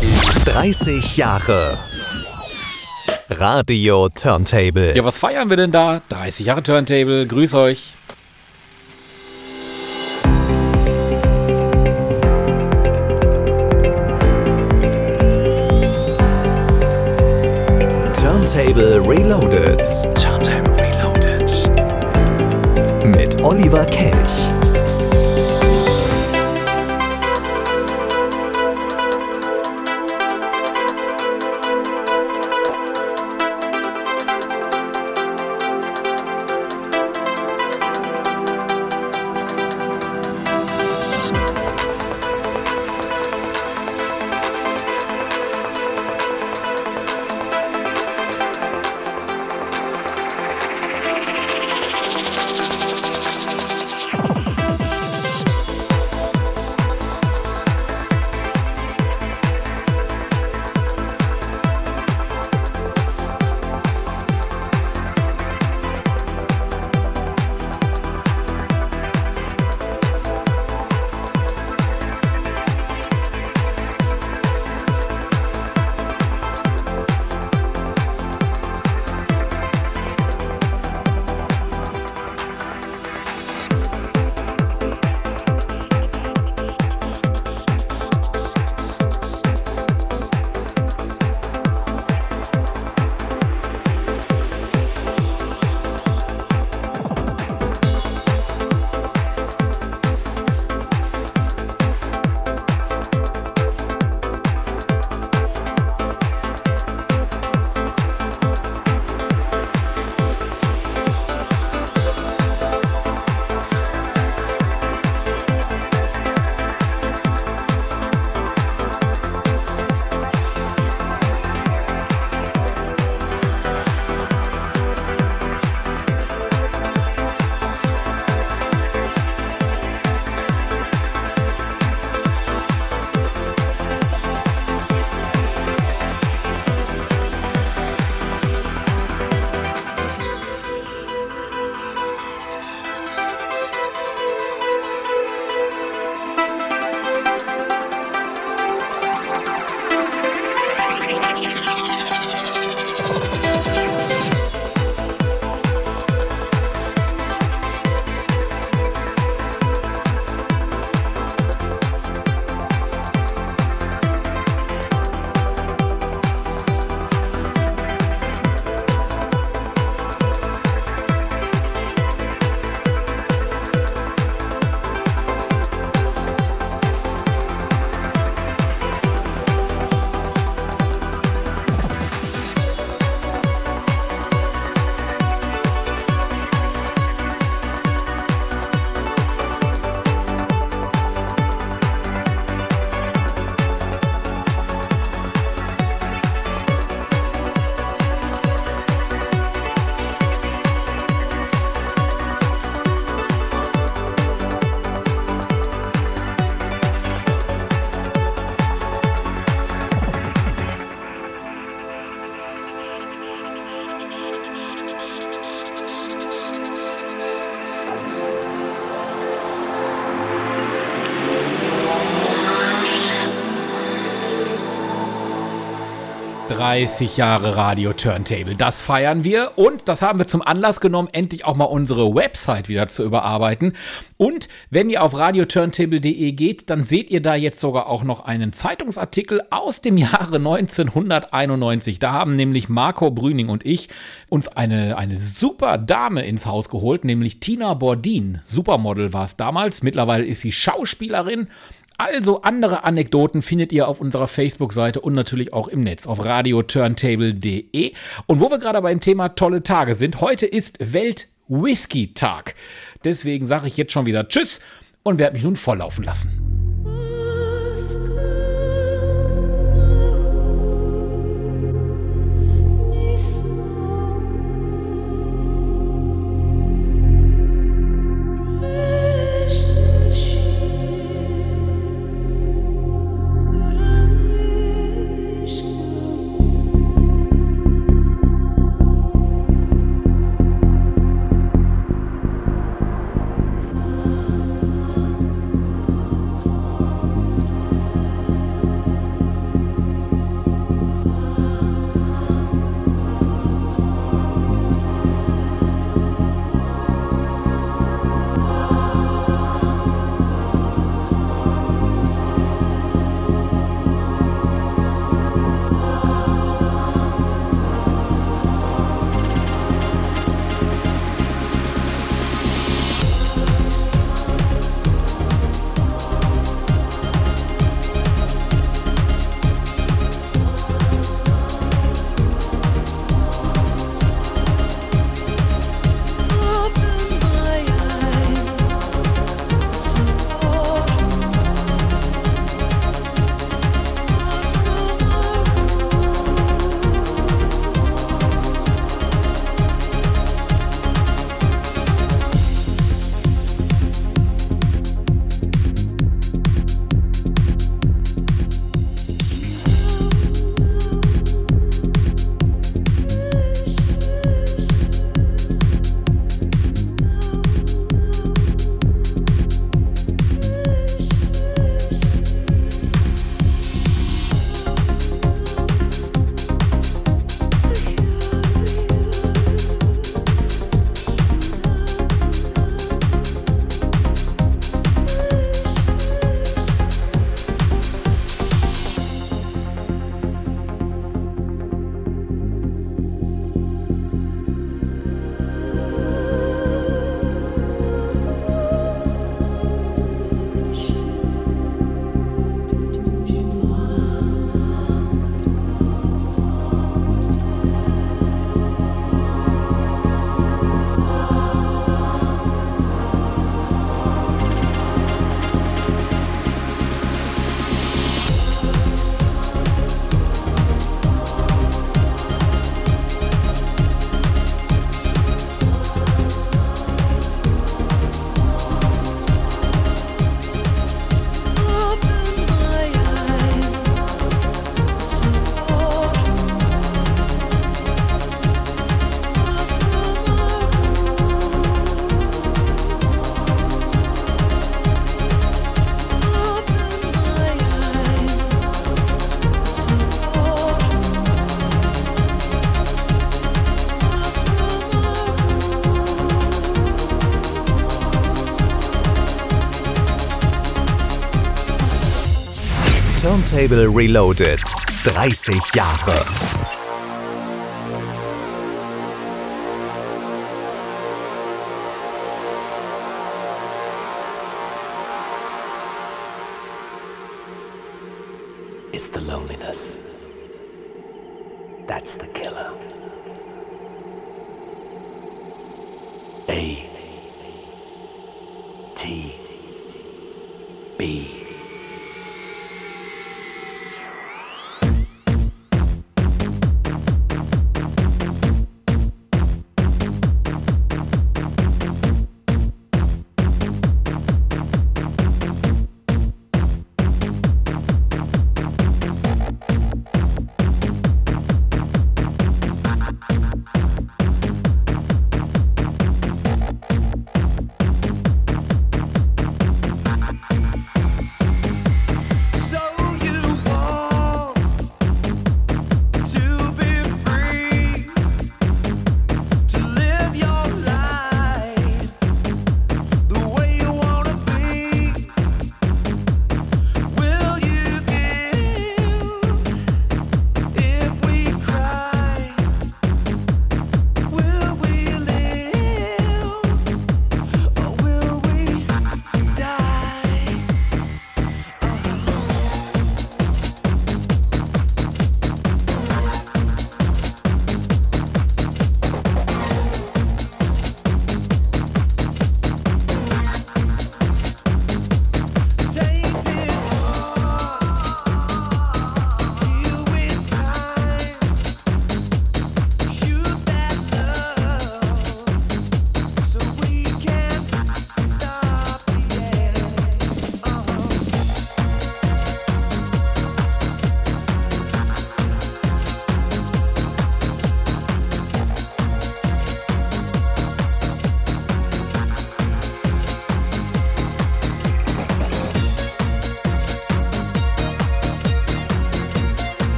30 Jahre Radio Turntable. Ja, was feiern wir denn da? 30 Jahre Turntable. Grüß euch. Turntable Reloaded. Turntable Reloaded. Mit Oliver Kelch. Dreißig Jahre Radio Turntable. Das feiern wir und das haben wir zum Anlass genommen, endlich auch mal unsere Website wieder zu überarbeiten. Und wenn ihr auf radioturntable.de geht, dann seht ihr da jetzt sogar auch noch einen Zeitungsartikel aus dem Jahre 1991. Da haben nämlich Marco Brüning und ich uns eine, eine super Dame ins Haus geholt, nämlich Tina Bordin. Supermodel war es damals. Mittlerweile ist sie Schauspielerin also andere Anekdoten findet ihr auf unserer Facebook-Seite und natürlich auch im Netz auf radioturntable.de. Und wo wir gerade beim Thema tolle Tage sind, heute ist Welt-Whisky-Tag. Deswegen sage ich jetzt schon wieder Tschüss und werde mich nun volllaufen lassen. Turntable Reloaded. 30 Jahre.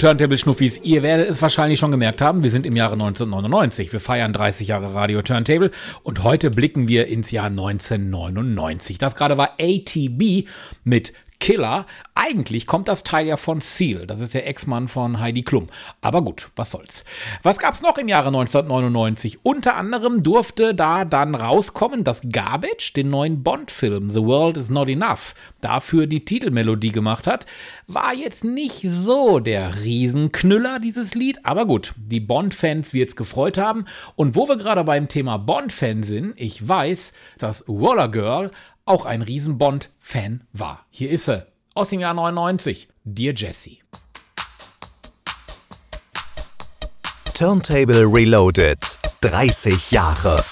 Turntable-Schnuffis, ihr werdet es wahrscheinlich schon gemerkt haben, wir sind im Jahre 1999. Wir feiern 30 Jahre Radio Turntable und heute blicken wir ins Jahr 1999. Das gerade war ATB mit Killer. Eigentlich kommt das Teil ja von Seal. Das ist der Ex-Mann von Heidi Klum. Aber gut, was soll's. Was gab's noch im Jahre 1999? Unter anderem durfte da dann rauskommen, dass Garbage den neuen Bond-Film The World is Not Enough dafür die Titelmelodie gemacht hat. War jetzt nicht so der Riesenknüller, dieses Lied. Aber gut, die Bond-Fans wird's gefreut haben. Und wo wir gerade beim Thema Bond-Fan sind, ich weiß, dass Waller Girl auch ein riesen Bond-Fan war. Hier ist sie, aus dem Jahr 99, Dear Jessie. Turntable Reloaded. 30 Jahre.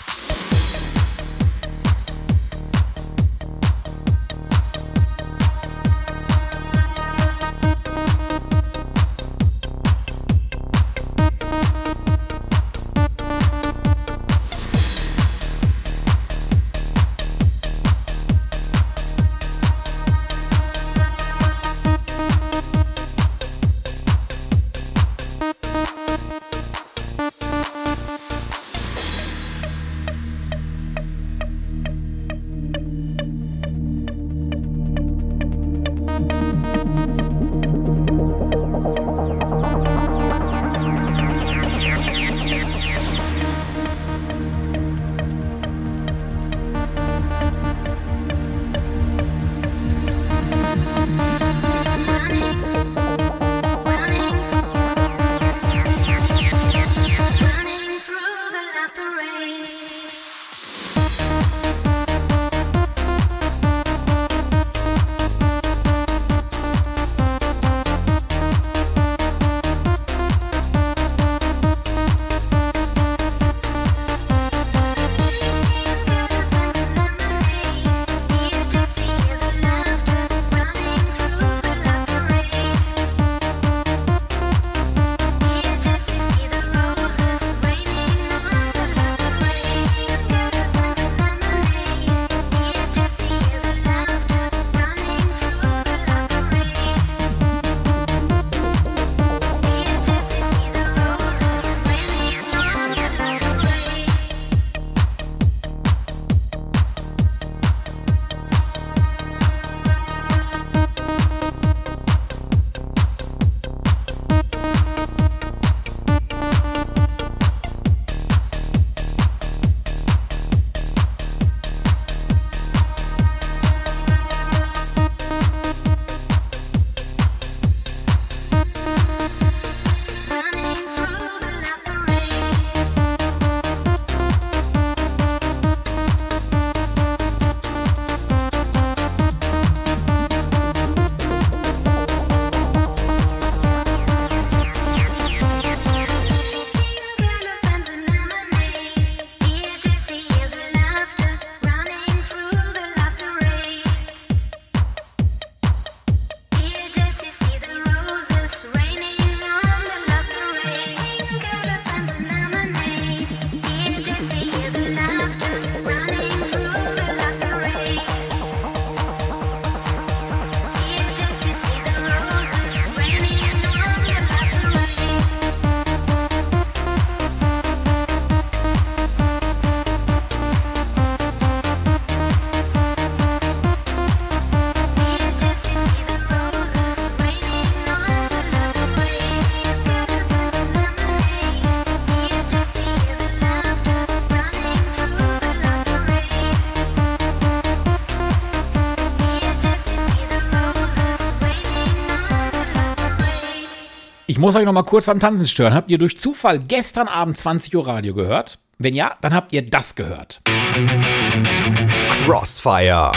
Ich muss euch noch mal kurz beim Tanzen stören. Habt ihr durch Zufall gestern Abend 20 Uhr Radio gehört? Wenn ja, dann habt ihr das gehört. Crossfire.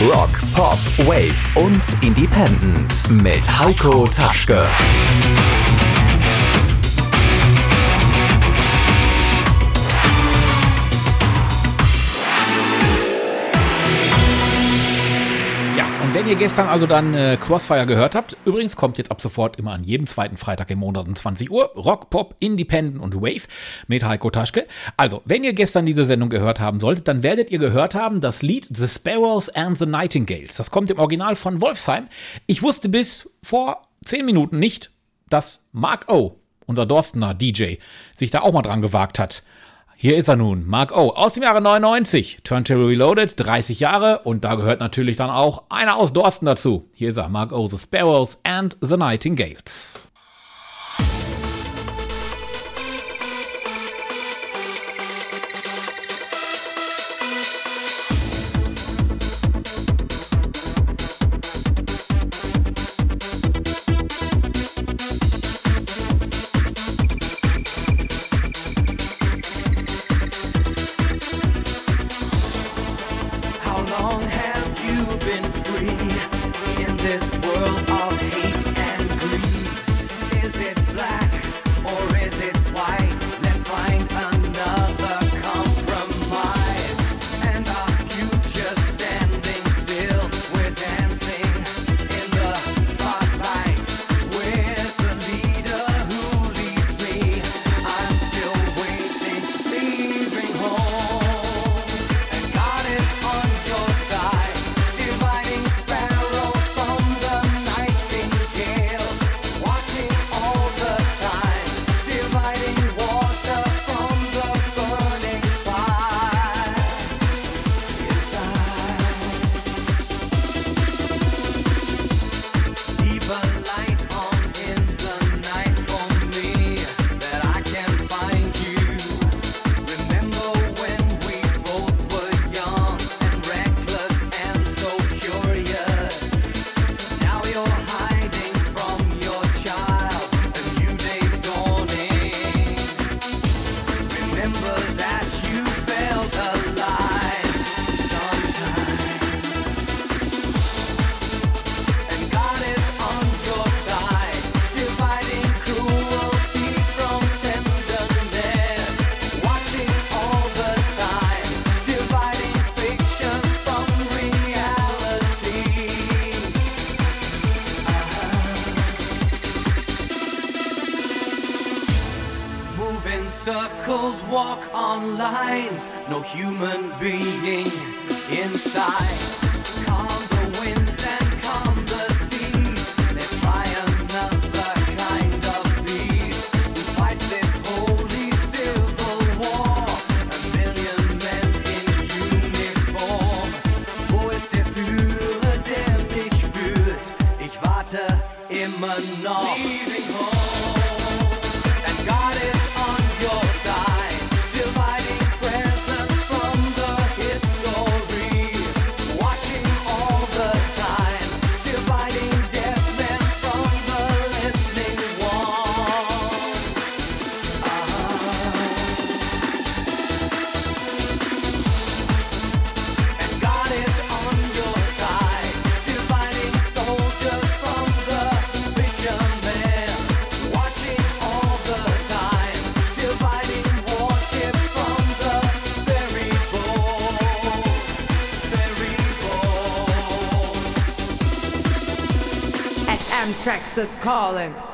Rock, Pop, Wave und Independent mit Heiko Taschke. Wenn ihr gestern also dann äh, Crossfire gehört habt, übrigens kommt jetzt ab sofort immer an jedem zweiten Freitag im Monat um 20 Uhr Rock, Pop, Independent und Wave mit Heiko Taschke. Also, wenn ihr gestern diese Sendung gehört haben solltet, dann werdet ihr gehört haben das Lied The Sparrows and the Nightingales. Das kommt im Original von Wolfsheim. Ich wusste bis vor 10 Minuten nicht, dass Mark O., unser Dorstener DJ, sich da auch mal dran gewagt hat. Hier ist er nun, Mark O. aus dem Jahre 99, Turntable Reloaded, 30 Jahre und da gehört natürlich dann auch einer aus Dorsten dazu. Hier ist er, Mark O. The Sparrows and the Nightingales. no human being. Texas calling.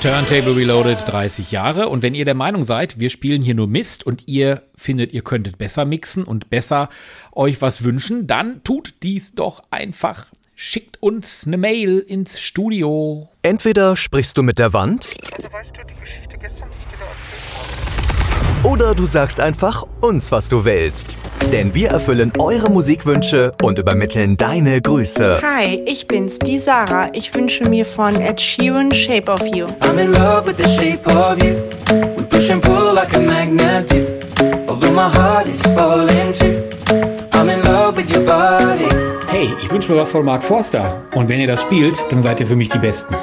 Turntable Reloaded 30 Jahre. Und wenn ihr der Meinung seid, wir spielen hier nur Mist und ihr findet, ihr könntet besser mixen und besser euch was wünschen, dann tut dies doch einfach. Schickt uns eine Mail ins Studio. Entweder sprichst du mit der Wand Weißt du, die Geschichte gestern, die ich dir da erzählt habe? oder du sagst einfach uns, was du willst. Denn wir erfüllen eure Musikwünsche und übermitteln deine Grüße. Hi, ich bin's, die Sarah. Ich wünsche mir von Ed Sheeran Shape of You. I'm in love with the shape of you. We push and pull like a magnet do. Although my heart is falling too. I'm in love with your body. Hey, ich wünsche mir was von Mark Forster. Und wenn ihr das spielt, dann seid ihr für mich die Besten.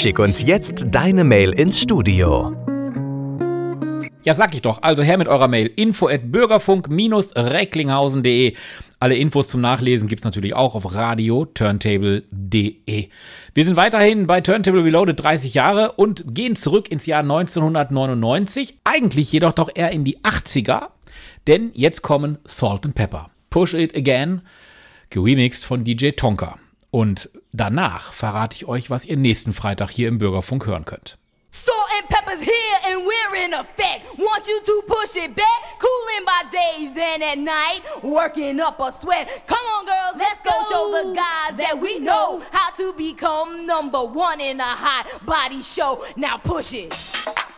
Schick uns jetzt deine Mail ins Studio. Ja, sag ich doch. Also her mit eurer Mail. Info at bürgerfunk-recklinghausen.de. Alle Infos zum Nachlesen gibt's natürlich auch auf radio turntable.de. Wir sind weiterhin bei Turntable Reloaded 30 Jahre und gehen zurück ins Jahr 1999. Eigentlich jedoch doch eher in die 80er. Denn jetzt kommen Salt and Pepper. Push It Again, geremixed von DJ Tonka. Und danach verrate ich euch, was ihr nächsten Freitag hier im Bürgerfunk hören könnt. Salt and pepper's here and we're in effect. Want you to push it back, cooling by day, then at night, working up a sweat. Come on, girls, let's go show the guys that we know how to become number one in a hot body show. Now push it.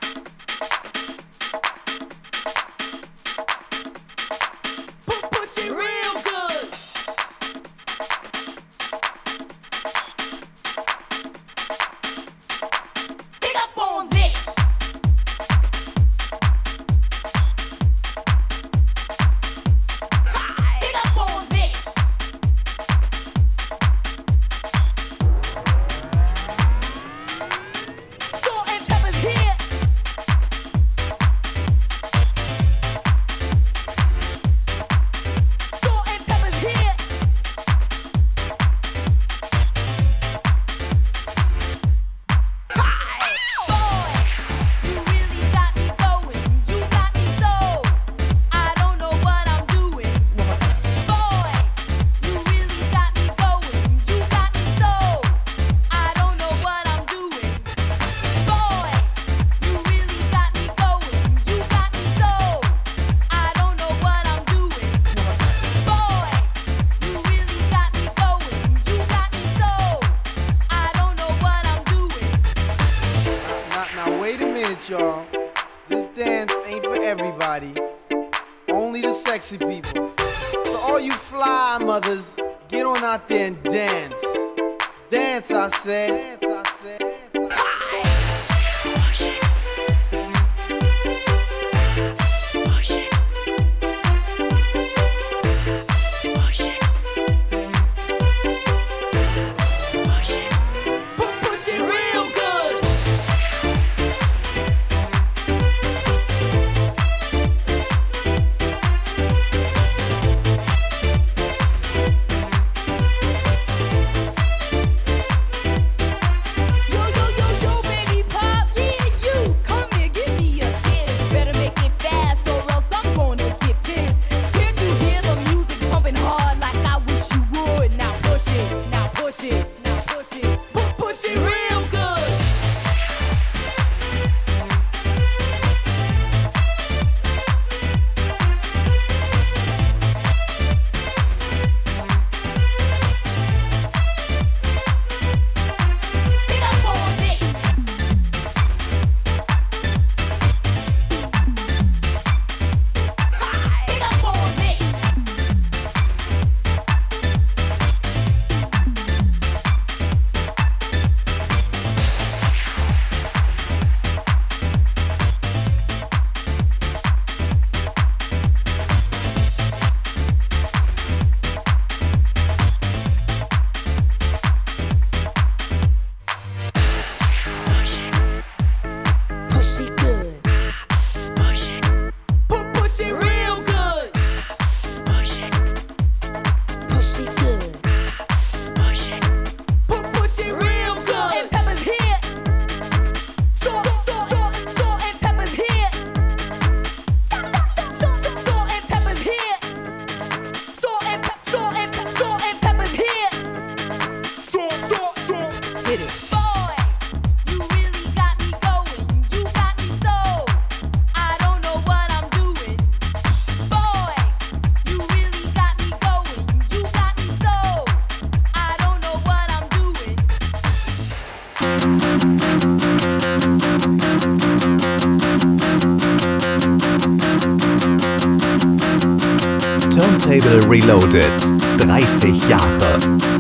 Reloaded. 30 Jahre.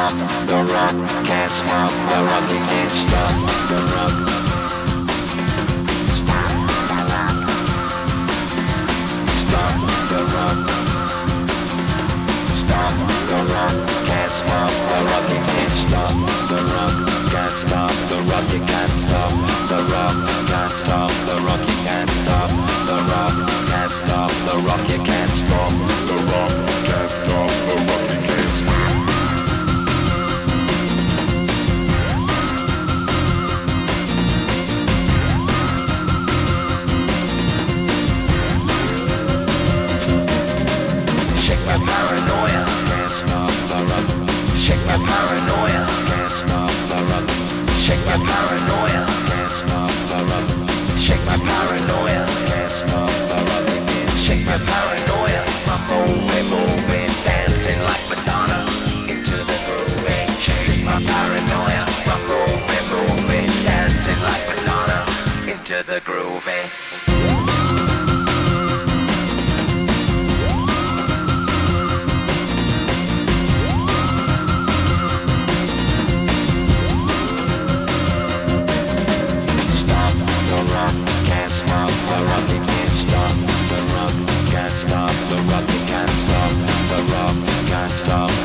Stop the rock. Can't stop the rock. You can't stop the rock. Stop the rock. Can't stop the rock. You can't stop the rock. Can't stop the rock. You can't stop the rock. Can't stop the rock. You can't stop the rock. Can't stop the rock. You can't stop the rock. Paranoia, can't stop the rock. Shake my paranoia, can't stop the rock. Shake my paranoia, can't stop the rock. Shake my paranoia, I'm moving, moving, dancing like Madonna into the groove. Shake my paranoia, I'm moving, moving, dancing like Madonna into the groove. Stop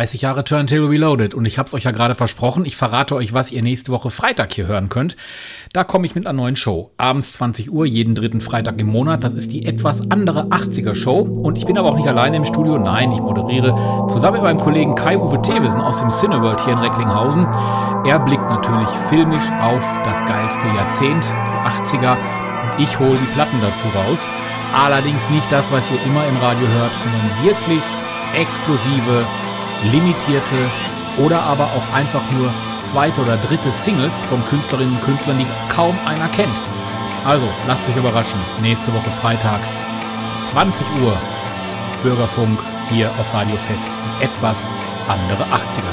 30 Jahre Turntable Reloaded und ich habe es euch ja gerade versprochen, ich verrate euch, was ihr nächste Woche Freitag hier hören könnt. Da komme ich mit einer neuen Show. Abends 20 Uhr, jeden dritten Freitag im Monat. Das ist die etwas andere 80er Show und ich bin aber auch nicht alleine im Studio. Nein, ich moderiere zusammen mit meinem Kollegen Kai-Uwe Thewesen aus dem Cineworld hier in Recklinghausen. Er blickt natürlich filmisch auf das geilste Jahrzehnt, die 80er und ich hole die Platten dazu raus. Allerdings nicht das, was ihr immer im Radio hört, sondern wirklich exklusive limitierte oder aber auch einfach nur zweite oder dritte Singles von Künstlerinnen und Künstlern, die kaum einer kennt. Also, lasst euch überraschen. Nächste Woche Freitag, 20 Uhr, Bürgerfunk hier auf Radio Fest. Etwas andere 80er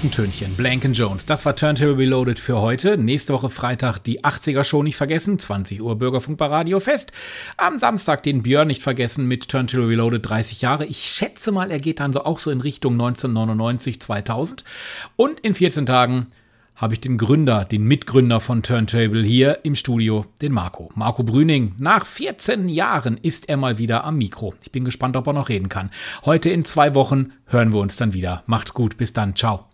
Letzten Tönchen. Blank Jones. Das war Turntable Reloaded für heute. Nächste Woche Freitag die 80er Show nicht vergessen. 20 Uhr Bürgerfunk bei Radio Fest. Am Samstag den Björn nicht vergessen mit Turntable Reloaded 30 Jahre. Ich schätze mal, er geht dann so auch so in Richtung 1999, 2000. Und in 14 Tagen habe ich den Gründer, den Mitgründer von Turntable hier im Studio, den Marco. Marco Brüning. Nach 14 Jahren ist er mal wieder am Mikro. Ich bin gespannt, ob er noch reden kann. Heute in zwei Wochen hören wir uns dann wieder. Macht's gut. Bis dann. Ciao.